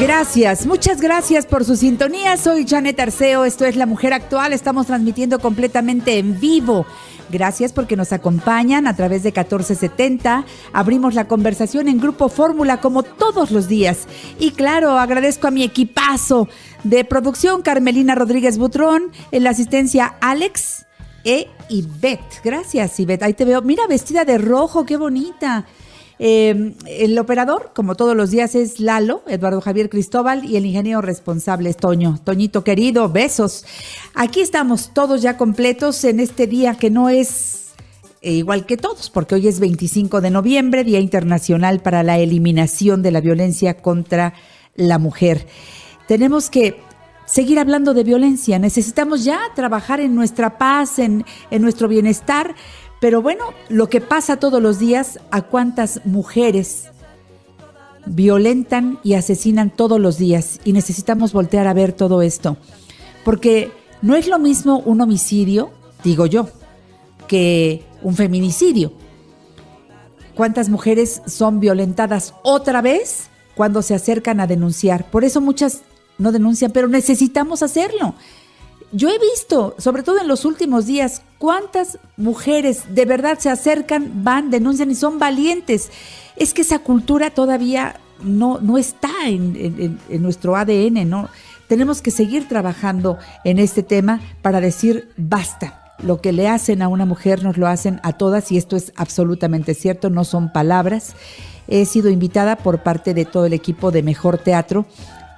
Gracias, muchas gracias por su sintonía. Soy Janet Arceo, esto es La Mujer Actual, estamos transmitiendo completamente en vivo. Gracias porque nos acompañan a través de 1470. Abrimos la conversación en Grupo Fórmula como todos los días. Y claro, agradezco a mi equipazo de producción, Carmelina Rodríguez Butrón, en la asistencia Alex e Ivette. Gracias, Ivette. Ahí te veo. Mira, vestida de rojo, qué bonita. Eh, el operador, como todos los días, es Lalo, Eduardo Javier Cristóbal, y el ingeniero responsable es Toño. Toñito querido, besos. Aquí estamos todos ya completos en este día que no es eh, igual que todos, porque hoy es 25 de noviembre, Día Internacional para la Eliminación de la Violencia contra la Mujer. Tenemos que seguir hablando de violencia, necesitamos ya trabajar en nuestra paz, en, en nuestro bienestar, pero bueno, lo que pasa todos los días, a cuántas mujeres violentan y asesinan todos los días y necesitamos voltear a ver todo esto. Porque no es lo mismo un homicidio, digo yo, que un feminicidio. ¿Cuántas mujeres son violentadas otra vez cuando se acercan a denunciar? Por eso muchas no denuncian, pero necesitamos hacerlo yo he visto, sobre todo en los últimos días, cuántas mujeres de verdad se acercan, van, denuncian y son valientes. Es que esa cultura todavía no, no está en, en nuestro ADN, ¿no? Tenemos que seguir trabajando en este tema para decir basta. Lo que le hacen a una mujer nos lo hacen a todas y esto es absolutamente cierto, no son palabras. He sido invitada por parte de todo el equipo de Mejor Teatro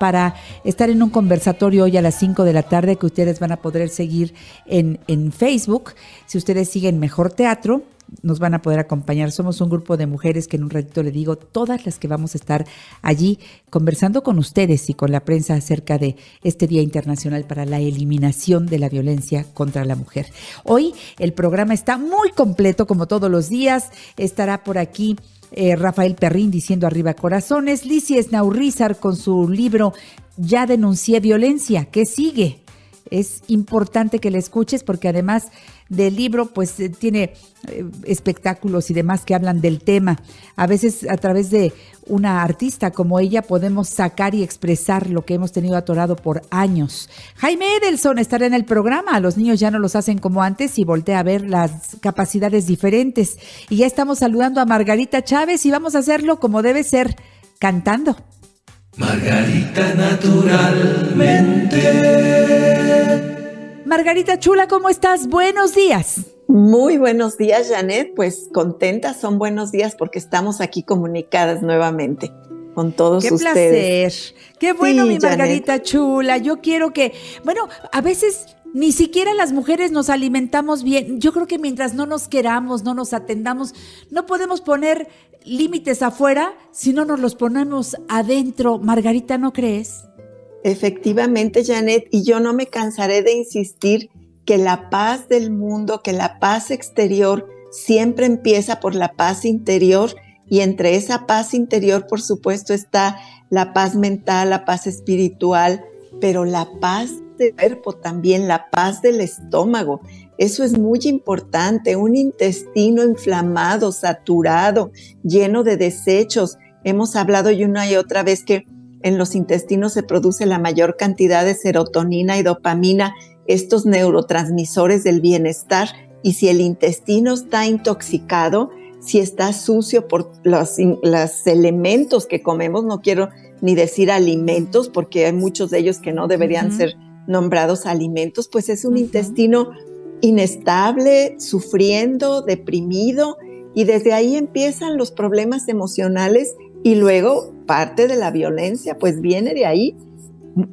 para estar en un conversatorio hoy a las 5 de la tarde que ustedes van a poder seguir en, en Facebook. Si ustedes siguen Mejor Teatro, nos van a poder acompañar. Somos un grupo de mujeres que en un ratito le digo, todas las que vamos a estar allí conversando con ustedes y con la prensa acerca de este Día Internacional para la Eliminación de la Violencia contra la Mujer. Hoy el programa está muy completo, como todos los días. Estará por aquí eh, Rafael Perrín diciendo arriba corazones, Licia Snaurrizar con su libro Ya denuncié violencia, ¿qué sigue? Es importante que le escuches porque además del libro, pues eh, tiene eh, espectáculos y demás que hablan del tema. A veces a través de una artista como ella podemos sacar y expresar lo que hemos tenido atorado por años. Jaime Edelson estará en el programa. Los niños ya no los hacen como antes y voltea a ver las capacidades diferentes. Y ya estamos saludando a Margarita Chávez y vamos a hacerlo como debe ser, cantando. Margarita naturalmente. Margarita Chula, ¿cómo estás? Buenos días. Muy buenos días, Janet. Pues contentas, son buenos días porque estamos aquí comunicadas nuevamente con todos Qué ustedes. Placer. Qué bueno, mi Margarita Chula. Yo quiero que, bueno, a veces ni siquiera las mujeres nos alimentamos bien. Yo creo que mientras no nos queramos, no nos atendamos, no podemos poner límites afuera si no nos los ponemos adentro. Margarita, ¿no crees? Efectivamente, Janet, y yo no me cansaré de insistir que la paz del mundo, que la paz exterior siempre empieza por la paz interior y entre esa paz interior, por supuesto, está la paz mental, la paz espiritual, pero la paz del cuerpo también, la paz del estómago. Eso es muy importante, un intestino inflamado, saturado, lleno de desechos. Hemos hablado y una y otra vez que en los intestinos se produce la mayor cantidad de serotonina y dopamina, estos neurotransmisores del bienestar. Y si el intestino está intoxicado, si está sucio por los, elementos que comemos, no quiero ni decir alimentos, porque hay muchos de ellos que no deberían ser nombrados alimentos, pues es un intestino inestable, sufriendo, deprimido, y desde ahí empiezan los problemas emocionales y luego parte de la violencia, pues viene de ahí,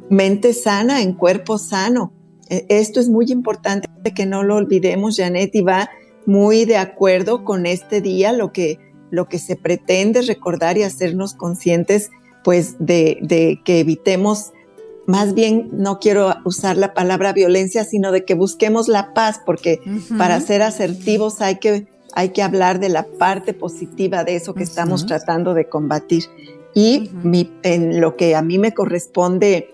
mente sana en cuerpo sano. E, esto es muy importante que no lo olvidemos, Janet, y va muy de acuerdo con este día, lo que, lo que se pretende recordar y hacernos conscientes, pues, de, de que evitemos más bien no quiero usar la palabra violencia, sino de que busquemos la paz, porque para ser asertivos hay que, hay que hablar de la parte positiva de eso que estamos tratando de combatir. Y en lo que a mí me corresponde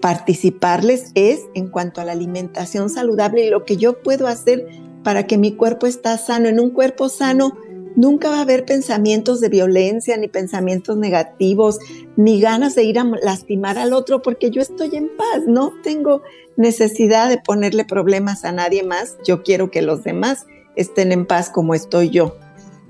participarles es en cuanto a la alimentación saludable y lo que yo puedo hacer para que mi cuerpo está sano. En un cuerpo sano nunca va a haber pensamientos de violencia, ni pensamientos negativos, ni ganas de ir a lastimar al otro, porque yo estoy en paz, no tengo necesidad de ponerle problemas a nadie más. Yo quiero que los demás estén en paz como estoy yo.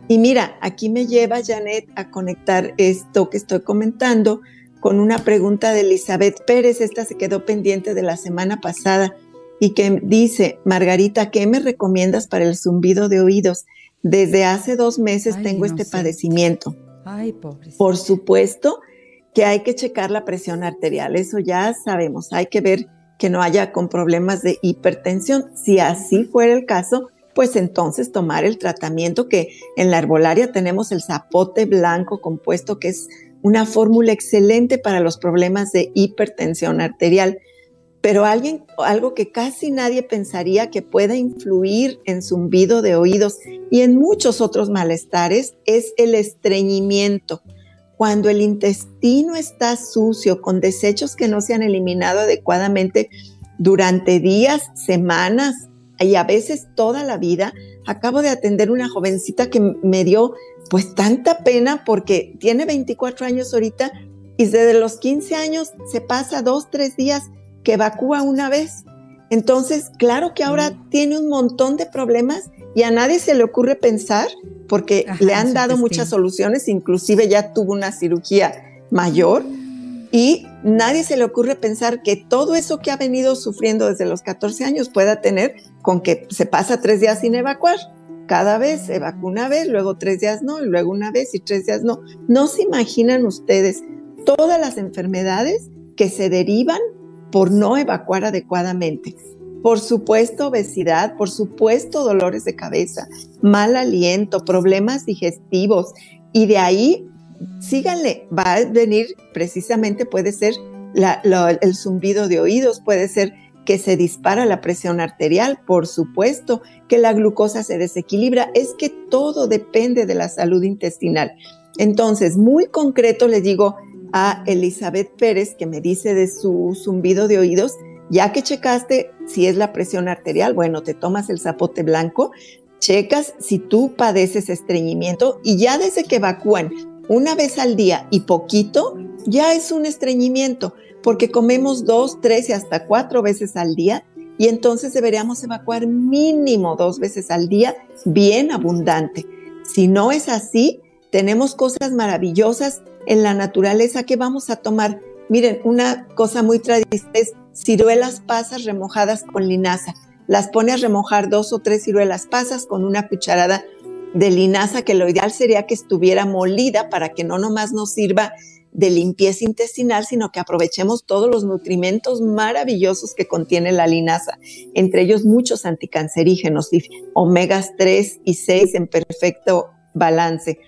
Y mira, aquí me lleva Janet a conectar esto que estoy comentando con una pregunta de Elizabeth Pérez. Esta se quedó pendiente de la semana pasada y que dice, Margarita, ¿qué me recomiendas para el zumbido de oídos? Desde hace dos meses tengo este padecimiento. Ay, pobre. Por supuesto que hay que checar la presión arterial, eso ya sabemos, hay que ver que no haya con problemas de hipertensión. Si así fuera el caso, pues entonces tomar el tratamiento que en la herbolaria tenemos el zapote blanco compuesto, que es una fórmula excelente para los problemas de hipertensión arterial. Pero alguien, algo que casi nadie pensaría que pueda influir en zumbido de oídos y en muchos otros malestares es el estreñimiento. Cuando el intestino está sucio, con desechos que no se han eliminado adecuadamente durante días, semanas y a veces toda la vida, acabo de atender una jovencita que me dio pues tanta pena porque tiene 24 años ahorita y desde los 15 años se pasa dos, tres días que evacúa una vez. Entonces, claro que ahora mm. tiene un montón de problemas y a nadie se le ocurre pensar porque le han dado muchas soluciones, inclusive ya tuvo una cirugía mayor y nadie se le ocurre pensar que todo eso que ha venido sufriendo desde los 14 años pueda tener con que se pasa tres días sin evacuar cada vez se vacuna una vez, luego tres días no, y luego una vez y tres días no. No se imaginan ustedes todas las enfermedades que se derivan por no evacuar adecuadamente. Por supuesto, obesidad, por supuesto, dolores de cabeza, mal aliento, problemas digestivos. Y de ahí, síganle, va a venir precisamente, puede ser el zumbido de oídos, puede ser que se dispara la presión arterial, por supuesto, que la glucosa se desequilibra, es que todo depende de la salud intestinal. Entonces, muy concreto le digo a Elizabeth Pérez, que me dice de su zumbido de oídos, ya que checaste si es la presión arterial, bueno, te tomas el zapote blanco, checas si tú padeces estreñimiento y ya desde que evacúan una vez al día y poquito, ya es un estreñimiento porque comemos dos, tres y hasta cuatro veces al día y entonces deberíamos evacuar mínimo dos veces al día, bien abundante. Si no es así, tenemos cosas maravillosas en la naturaleza que vamos a tomar. Miren, una cosa muy tradicional es ciruelas pasas remojadas con linaza. Las pone a remojar dos o tres ciruelas pasas con una cucharada de linaza, que lo ideal sería que estuviera molida para que no nomás nos sirva de limpieza intestinal, sino que aprovechemos todos los nutrimentos maravillosos que contiene la linaza, entre ellos muchos anticancerígenos omegas 3 y 6 en perfecto balance.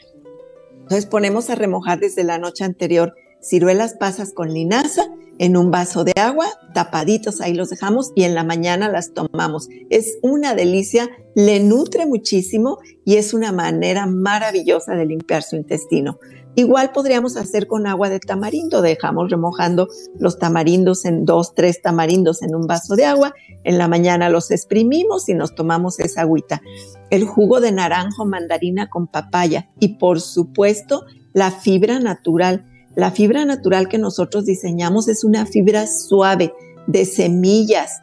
Entonces ponemos a remojar desde la noche anterior ciruelas pasas con linaza en un vaso de agua, tapaditos, ahí los dejamos y en la mañana las tomamos. Es una delicia, le nutre muchísimo y es una manera maravillosa de limpiar su intestino. Igual podríamos hacer con agua de tamarindo. Dejamos remojando los tamarindos en dos, tres tamarindos en un vaso de agua. En la mañana los exprimimos y nos tomamos esa agüita. El jugo de naranjo, mandarina con papaya y por supuesto la fibra natural. La fibra natural que nosotros diseñamos es una fibra suave de semillas,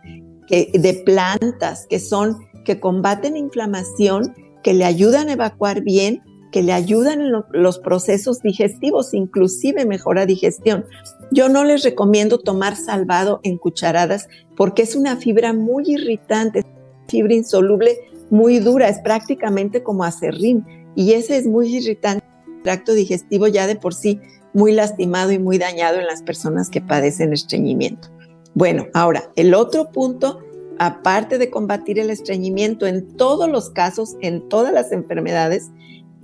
de plantas que son que combaten inflamación, que le ayudan a evacuar bien que le ayudan los procesos digestivos, inclusive mejora digestión. Yo no les recomiendo tomar salvado en cucharadas porque es una fibra muy irritante, fibra insoluble muy dura, es prácticamente como acerrín y ese es muy irritante. Tracto digestivo ya de por sí muy lastimado y muy dañado en las personas que padecen estreñimiento. Bueno, ahora, el otro punto, aparte de combatir el estreñimiento en todos los casos, en todas las enfermedades,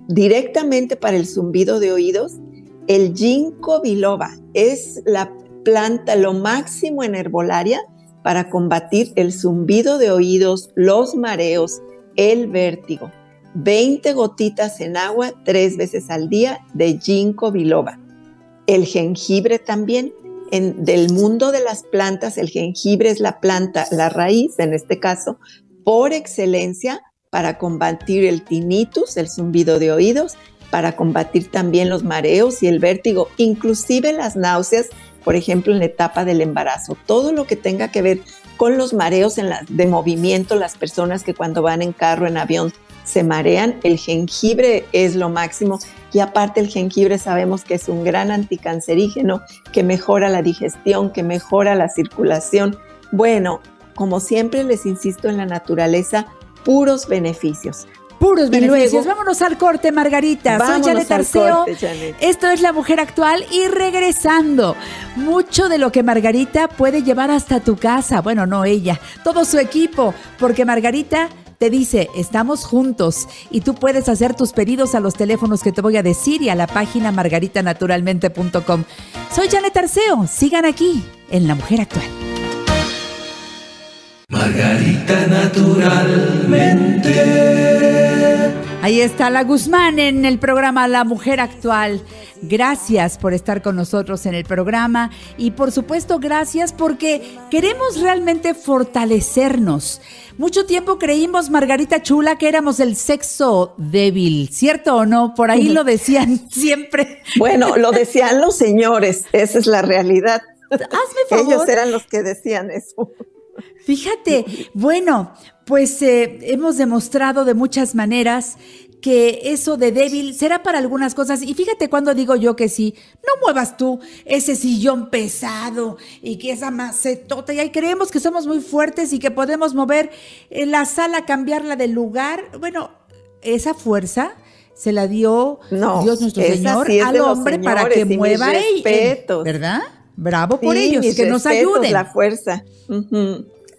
directamente para el zumbido de oídos, el ginkgo biloba es la planta lo máximo en herbolaria para combatir el zumbido de oídos, los mareos, el vértigo. 20 gotitas en agua tres veces al día de ginkgo biloba. El jengibre también. En, del mundo de las plantas, el jengibre es la planta, la raíz en este caso, por excelencia para combatir el tinnitus, el zumbido de oídos, para combatir también los mareos y el vértigo, inclusive las náuseas, por ejemplo, en la etapa del embarazo. Todo lo que tenga que ver con los mareos en la, de movimiento, las personas que cuando van en carro, en avión, se marean, el jengibre es lo máximo y aparte el jengibre sabemos que es un gran anticancerígeno que mejora la digestión, que mejora la circulación. Bueno, como siempre les insisto en la naturaleza, puros beneficios. Puros beneficios. Vámonos al corte, Margarita. Soy Janet Arceo. Esto es La Mujer Actual y regresando. Mucho de lo que Margarita puede llevar hasta tu casa. Bueno, no ella, todo su equipo, porque Margarita te dice, estamos juntos y tú puedes hacer tus pedidos a los teléfonos que te voy a decir y a la página margaritanaturalmente.com. Soy Janet Arceo, sigan aquí en La Mujer Actual. Margarita Naturalmente. Ahí está la Guzmán en el programa La Mujer Actual. Gracias por estar con nosotros en el programa y por supuesto gracias porque queremos realmente fortalecernos. Mucho tiempo creímos, Margarita Chula, que éramos el sexo débil, ¿cierto o no? Por ahí lo decían siempre. Bueno, lo decían los señores, esa es la realidad. Hazme favor. Ellos eran los que decían eso. Fíjate, bueno, pues eh, hemos demostrado de muchas maneras que eso de débil será para algunas cosas. Y fíjate cuando digo yo que sí, no muevas tú ese sillón pesado y que esa macetota. Y ahí creemos que somos muy fuertes y que podemos mover eh, la sala, cambiarla de lugar. Bueno, esa fuerza se la dio Dios nuestro Señor al hombre para que mueva él, ¿verdad? Bravo por ellos, que nos ayuden. La fuerza.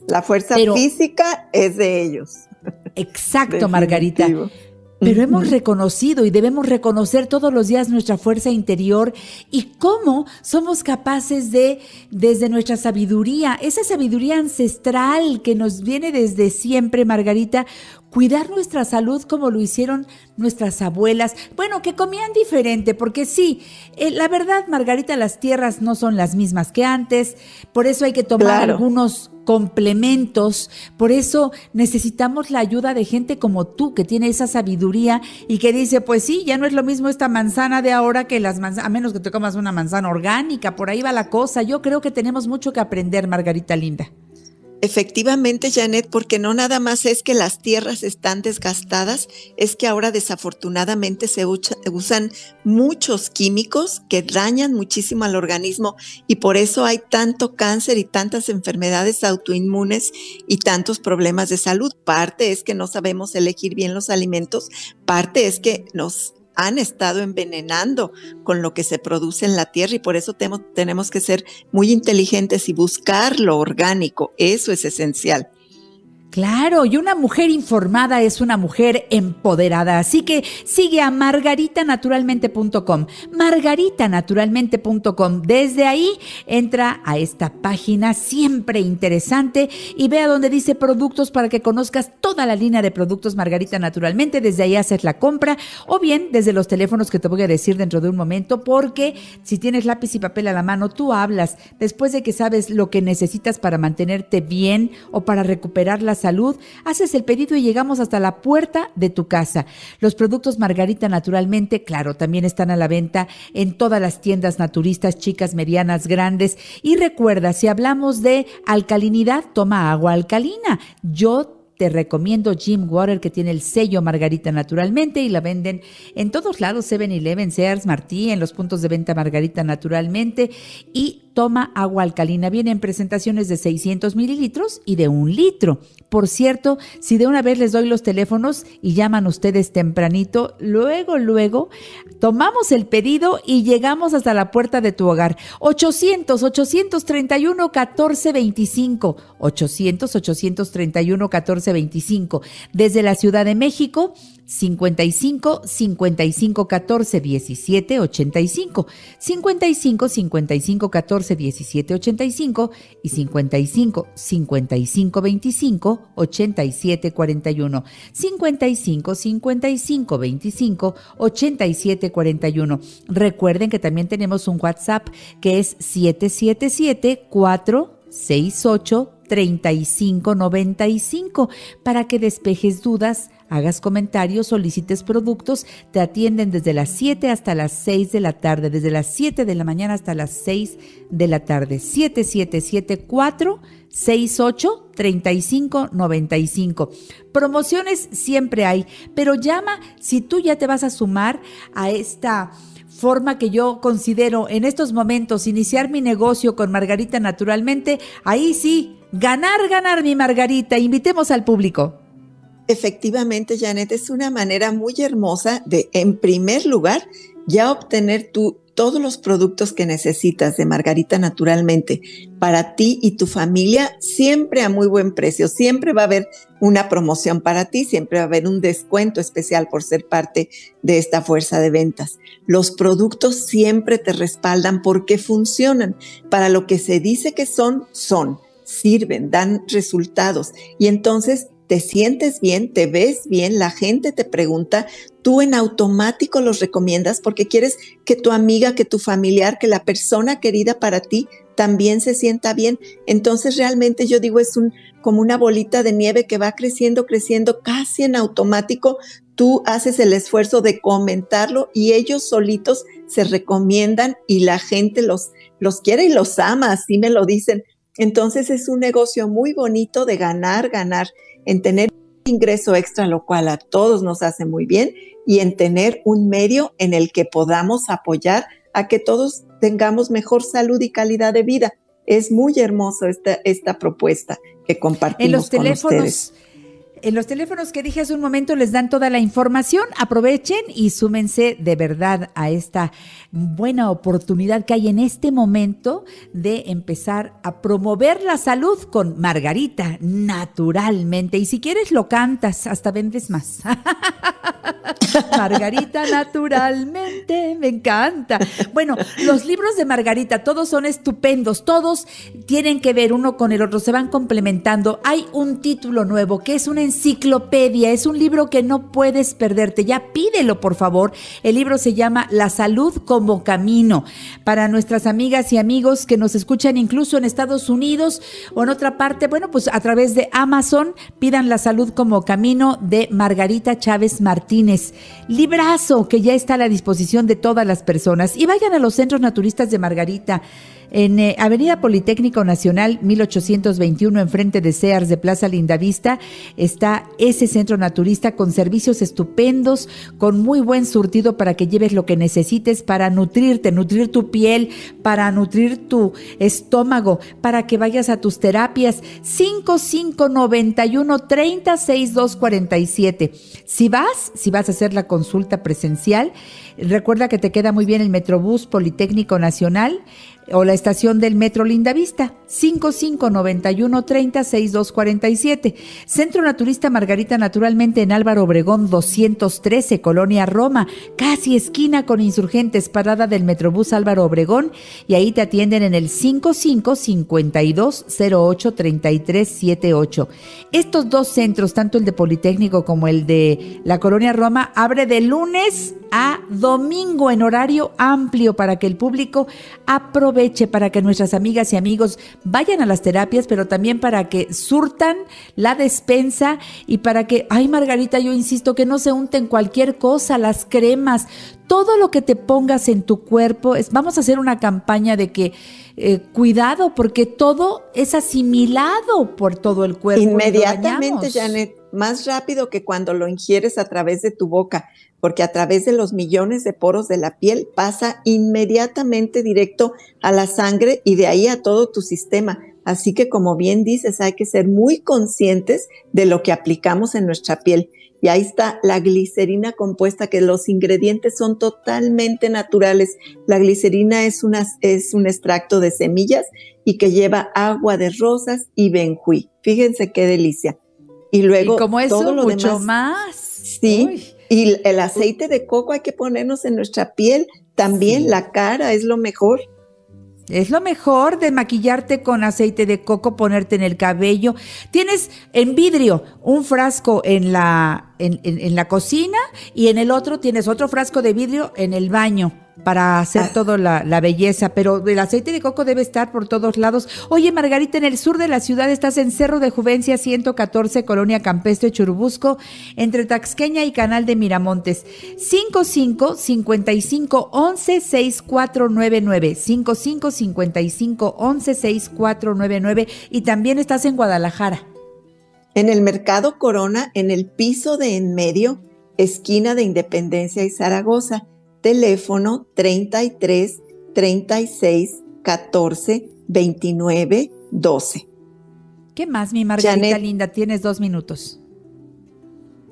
La fuerza física es de ellos. Exacto, Margarita. Pero hemos reconocido y debemos reconocer todos los días nuestra fuerza interior y cómo somos capaces de, desde nuestra sabiduría, esa sabiduría ancestral que nos viene desde siempre, Margarita, cuidar nuestra salud como lo hicieron nuestras abuelas. Bueno, que comían diferente, porque sí, eh, la verdad, Margarita, las tierras no son las mismas que antes, por eso hay que tomar algunos complementos, por eso necesitamos la ayuda de gente como tú, que tiene esa sabiduría y que dice, pues sí, ya no es lo mismo esta manzana de ahora que las manzanas, a menos que te comas una manzana orgánica, por ahí va la cosa. Yo creo que tenemos mucho que aprender, Margarita Linda. Efectivamente, Janet, porque no nada más es que las tierras están desgastadas, es que ahora desafortunadamente se usan muchos químicos que dañan muchísimo al organismo y por eso hay tanto cáncer y tantas enfermedades autoinmunes y tantos problemas de salud. Parte es que no sabemos elegir bien los alimentos, parte es que nos han estado envenenando con lo que se produce en la tierra y por eso tenemos que ser muy inteligentes y buscar lo orgánico. Eso es esencial. Claro, y una mujer informada es una mujer empoderada. Así que sigue a margaritanaturalmente.com. Margaritanaturalmente.com. Desde ahí entra a esta página siempre interesante y vea donde dice productos para que conozcas toda la línea de productos Margarita Naturalmente. Desde ahí haces la compra o bien desde los teléfonos que te voy a decir dentro de un momento, porque si tienes lápiz y papel a la mano, tú hablas después de que sabes lo que necesitas para mantenerte bien o para recuperar las salud, haces el pedido y llegamos hasta la puerta de tu casa. Los productos Margarita naturalmente, claro, también están a la venta en todas las tiendas naturistas, chicas, medianas, grandes. Y recuerda, si hablamos de alcalinidad, toma agua alcalina. Yo te recomiendo Jim Water que tiene el sello Margarita naturalmente y la venden en todos lados, 7-Eleven, Sears, Martí, en los puntos de venta Margarita naturalmente y toma agua alcalina. Viene en presentaciones de 600 mililitros y de un litro. Por cierto, si de una vez les doy los teléfonos y llaman ustedes tempranito, luego, luego, tomamos el pedido y llegamos hasta la puerta de tu hogar. 800, 831, 1425. 800, 831, 1425. Desde la Ciudad de México, 55 55 14 17 85, 55 55 14 17 85 y 55 55 25 87 41, 55 55 25 87 41. Recuerden que también tenemos un WhatsApp que es 777 468 3595 para que despejes dudas hagas comentarios, solicites productos, te atienden desde las 7 hasta las 6 de la tarde, desde las 7 de la mañana hasta las 6 de la tarde. 7774 68 35 95. Promociones siempre hay, pero llama si tú ya te vas a sumar a esta forma que yo considero en estos momentos iniciar mi negocio con Margarita naturalmente, ahí sí, ganar, ganar mi Margarita. Invitemos al público. Efectivamente, Janet, es una manera muy hermosa de, en primer lugar, ya obtener tú todos los productos que necesitas de Margarita naturalmente para ti y tu familia, siempre a muy buen precio. Siempre va a haber una promoción para ti, siempre va a haber un descuento especial por ser parte de esta fuerza de ventas. Los productos siempre te respaldan porque funcionan. Para lo que se dice que son, son, sirven, dan resultados. Y entonces te sientes bien, te ves bien, la gente te pregunta, tú en automático los recomiendas porque quieres que tu amiga, que tu familiar, que la persona querida para ti también se sienta bien. Entonces realmente yo digo es un como una bolita de nieve que va creciendo, creciendo casi en automático. Tú haces el esfuerzo de comentarlo y ellos solitos se recomiendan y la gente los los quiere y los ama, así me lo dicen. Entonces es un negocio muy bonito de ganar, ganar en tener un ingreso extra, lo cual a todos nos hace muy bien, y en tener un medio en el que podamos apoyar a que todos tengamos mejor salud y calidad de vida. Es muy hermoso esta, esta propuesta que compartimos en los teléfonos, en los teléfonos que dije hace un momento les dan toda la información. Aprovechen y súmense de verdad a esta buena oportunidad que hay en este momento de empezar a promover la salud con Margarita naturalmente. Y si quieres lo cantas, hasta vendes más. Margarita naturalmente, me encanta. Bueno, los libros de Margarita, todos son estupendos, todos tienen que ver uno con el otro, se van complementando. Hay un título nuevo que es una enciclopedia, es un libro que no puedes perderte. Ya pídelo, por favor. El libro se llama La salud como camino. Para nuestras amigas y amigos que nos escuchan incluso en Estados Unidos o en otra parte, bueno, pues a través de Amazon, pidan La salud como camino de Margarita Chávez Martínez. Librazo que ya está a la disposición de todas las personas. Y vayan a los centros naturistas de Margarita. En eh, Avenida Politécnico Nacional 1821, enfrente de Sears de Plaza Lindavista, está ese centro naturista con servicios estupendos, con muy buen surtido para que lleves lo que necesites para nutrirte, nutrir tu piel, para nutrir tu estómago, para que vayas a tus terapias. 5591 36247. Si vas, si vas a hacer la consulta presencial, recuerda que te queda muy bien el Metrobús Politécnico Nacional o la estación del Metro Lindavista, 5591 30 6247. Centro Naturista Margarita, naturalmente en Álvaro Obregón 213, Colonia Roma, casi esquina con insurgentes, parada del Metrobús Álvaro Obregón, y ahí te atienden en el 55 52 08 33 78. Estos dos centros, tanto el de Politécnico como el de la Colonia Roma, abre de lunes a domingo en horario amplio para que el público aproveche, para que nuestras amigas y amigos vayan a las terapias, pero también para que surtan la despensa y para que, ay Margarita, yo insisto que no se unten cualquier cosa, las cremas, todo lo que te pongas en tu cuerpo, es, vamos a hacer una campaña de que eh, cuidado, porque todo es asimilado por todo el cuerpo. Inmediatamente, Janet, más rápido que cuando lo ingieres a través de tu boca porque a través de los millones de poros de la piel pasa inmediatamente directo a la sangre y de ahí a todo tu sistema. Así que como bien dices, hay que ser muy conscientes de lo que aplicamos en nuestra piel. Y ahí está la glicerina compuesta, que los ingredientes son totalmente naturales. La glicerina es, una, es un extracto de semillas y que lleva agua de rosas y benjuí. Fíjense qué delicia. Y luego como eso, todo lo mucho más. Sí. Y el aceite de coco hay que ponernos en nuestra piel, también la cara es lo mejor. Es lo mejor de maquillarte con aceite de coco, ponerte en el cabello. Tienes en vidrio un frasco en la, en, en la cocina y en el otro tienes otro frasco de vidrio en el baño para hacer ah. toda la, belleza, pero el aceite de coco debe estar por todos lados. Oye, Margarita, en el sur de la ciudad estás en Cerro de Juvencia 114, Colonia Campestre, Churubusco, entre Taxqueña y Canal de Miramontes. 55 55 11 6499 55 55 11 6499 y también estás en Guadalajara. En el Mercado Corona, en el piso de en medio, esquina de Independencia y Zaragoza teléfono 33 36 14 29 12. ¿Qué más, mi Margarita linda? Tienes dos minutos.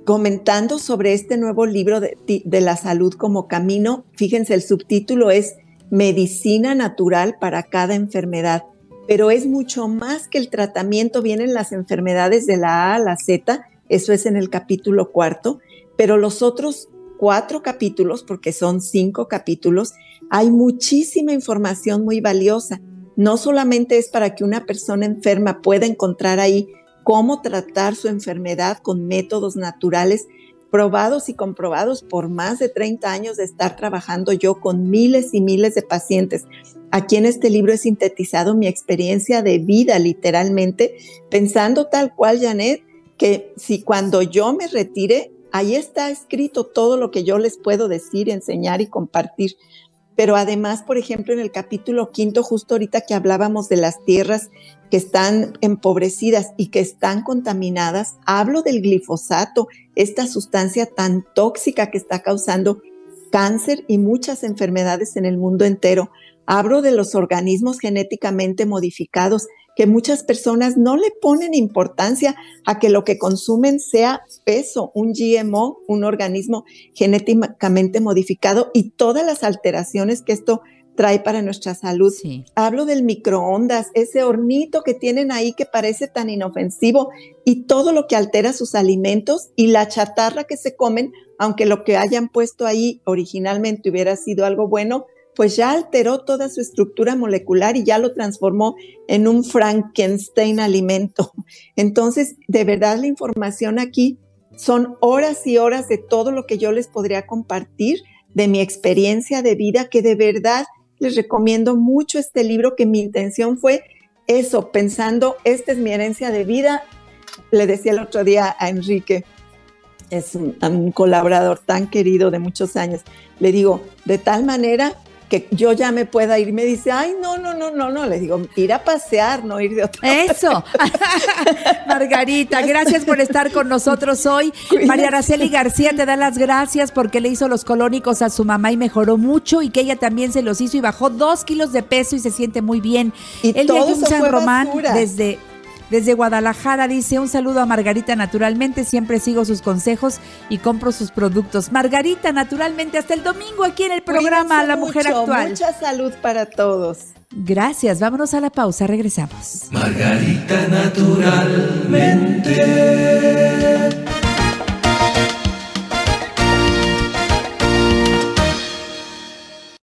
Comentando sobre este nuevo libro de, de la salud como camino, fíjense, el subtítulo es Medicina natural para cada enfermedad, pero es mucho más que el tratamiento, vienen las enfermedades de la A a la Z, eso es en el capítulo cuarto, pero los otros cuatro capítulos, porque son cinco capítulos, hay muchísima información muy valiosa. No solamente es para que una persona enferma pueda encontrar ahí cómo tratar su enfermedad con métodos naturales probados y comprobados por más de 30 años de estar trabajando yo con miles y miles de pacientes. Aquí en este libro he sintetizado mi experiencia de vida literalmente, pensando tal cual, Janet, que si cuando yo me retire Ahí está escrito todo lo que yo les puedo decir, enseñar y compartir. Pero además, por ejemplo, en el capítulo quinto, justo ahorita que hablábamos de las tierras que están empobrecidas y que están contaminadas, hablo del glifosato, esta sustancia tan tóxica que está causando cáncer y muchas enfermedades en el mundo entero. Hablo de los organismos genéticamente modificados que muchas personas no le ponen importancia a que lo que consumen sea peso, un GMO, un organismo genéticamente modificado y todas las alteraciones que esto trae para nuestra salud. Hablo del microondas, ese hornito que tienen ahí que parece tan inofensivo y todo lo que altera sus alimentos y la chatarra que se comen, aunque lo que hayan puesto ahí originalmente hubiera sido algo bueno, pues ya alteró toda su estructura molecular y ya lo transformó en un Frankenstein alimento. Entonces, de verdad la información aquí son horas y horas de todo lo que yo les podría compartir de mi experiencia de vida, que de verdad les recomiendo mucho este libro, que mi intención fue eso, pensando, esta es mi herencia de vida. Le decía el otro día a Enrique, es un, un colaborador tan querido de muchos años, le digo, de tal manera que yo ya me pueda ir. Me dice, ay, no, no, no, no, no. Le digo, ir a pasear, no ir de otra Eso. Margarita, gracias por estar con nosotros hoy. María Araceli García te da las gracias porque le hizo los colónicos a su mamá y mejoró mucho y que ella también se los hizo y bajó dos kilos de peso y se siente muy bien. Y Él todo en San Román desde desde Guadalajara dice un saludo a Margarita naturalmente, siempre sigo sus consejos y compro sus productos. Margarita naturalmente, hasta el domingo aquí en el programa La Mujer Actual. Mucha salud para todos. Gracias, vámonos a la pausa, regresamos. Margarita naturalmente.